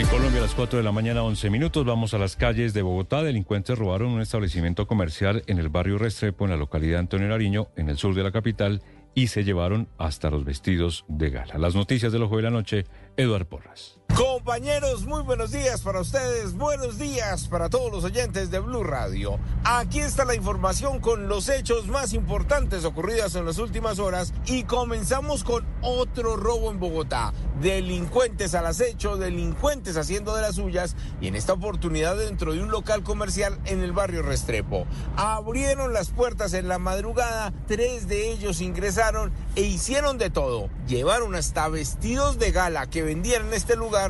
En Colombia a las 4 de la mañana, 11 minutos, vamos a las calles de Bogotá. Delincuentes robaron un establecimiento comercial en el barrio Restrepo, en la localidad Antonio Nariño, en el sur de la capital, y se llevaron hasta los vestidos de gala. Las noticias del ojo de la noche, Eduard Porras. Compañeros, muy buenos días para ustedes, buenos días para todos los oyentes de Blue Radio. Aquí está la información con los hechos más importantes ocurridos en las últimas horas y comenzamos con otro robo en Bogotá. Delincuentes al acecho, delincuentes haciendo de las suyas y en esta oportunidad dentro de un local comercial en el barrio Restrepo. Abrieron las puertas en la madrugada, tres de ellos ingresaron e hicieron de todo. Llevaron hasta vestidos de gala que vendían en este lugar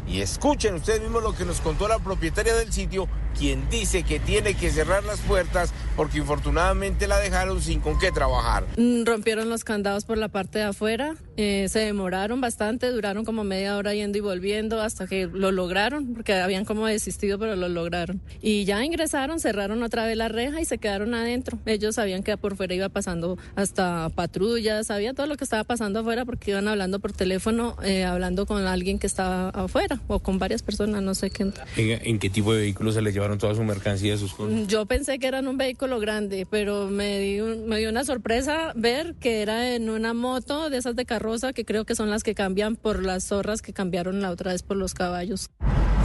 y escuchen ustedes mismos lo que nos contó la propietaria del sitio, quien dice que tiene que cerrar las puertas porque infortunadamente la dejaron sin con qué trabajar. Mm, rompieron los candados por la parte de afuera, eh, se demoraron bastante, duraron como media hora yendo y volviendo hasta que lo lograron, porque habían como desistido, pero lo lograron. Y ya ingresaron, cerraron otra vez la reja y se quedaron adentro. Ellos sabían que por fuera iba pasando hasta patrullas, sabían todo lo que estaba pasando afuera porque iban hablando por teléfono, eh, hablando con alguien que estaba afuera o con varias personas, no sé qué. ¿En, en qué tipo de vehículo se les llevaron toda su mercancía, sus cosas? Yo pensé que eran un vehículo grande, pero me, di me dio una sorpresa ver que era en una moto de esas de carroza, que creo que son las que cambian por las zorras que cambiaron la otra vez por los caballos.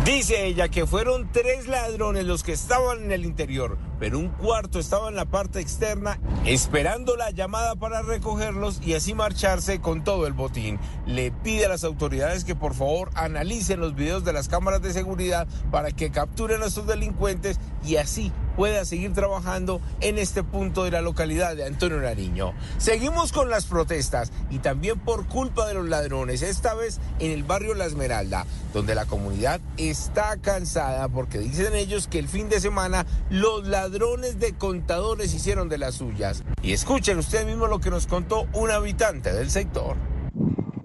Dice ella que fueron tres ladrones los que estaban en el interior, pero un cuarto estaba en la parte externa esperando la llamada para recogerlos y así marcharse con todo el botín. Le pide a las autoridades que por favor analicen los videos de las cámaras de seguridad para que capturen a estos delincuentes y así pueda seguir trabajando en este punto de la localidad de Antonio Nariño. Seguimos con las protestas y también por culpa de los ladrones, esta vez en el barrio La Esmeralda, donde la comunidad está cansada porque dicen ellos que el fin de semana los ladrones de contadores hicieron de las suyas. Y escuchen ustedes mismos lo que nos contó un habitante del sector.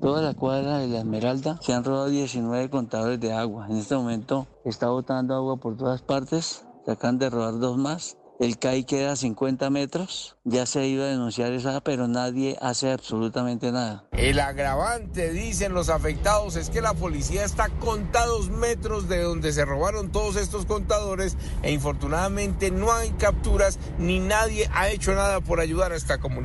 Toda la cuadra de la Esmeralda se han robado 19 contadores de agua. En este momento está botando agua por todas partes se acaban de robar dos más. El CAI queda a 50 metros. Ya se iba a denunciar esa, pero nadie hace absolutamente nada. El agravante, dicen los afectados, es que la policía está a contados metros de donde se robaron todos estos contadores e infortunadamente no hay capturas ni nadie ha hecho nada por ayudar a esta comunidad.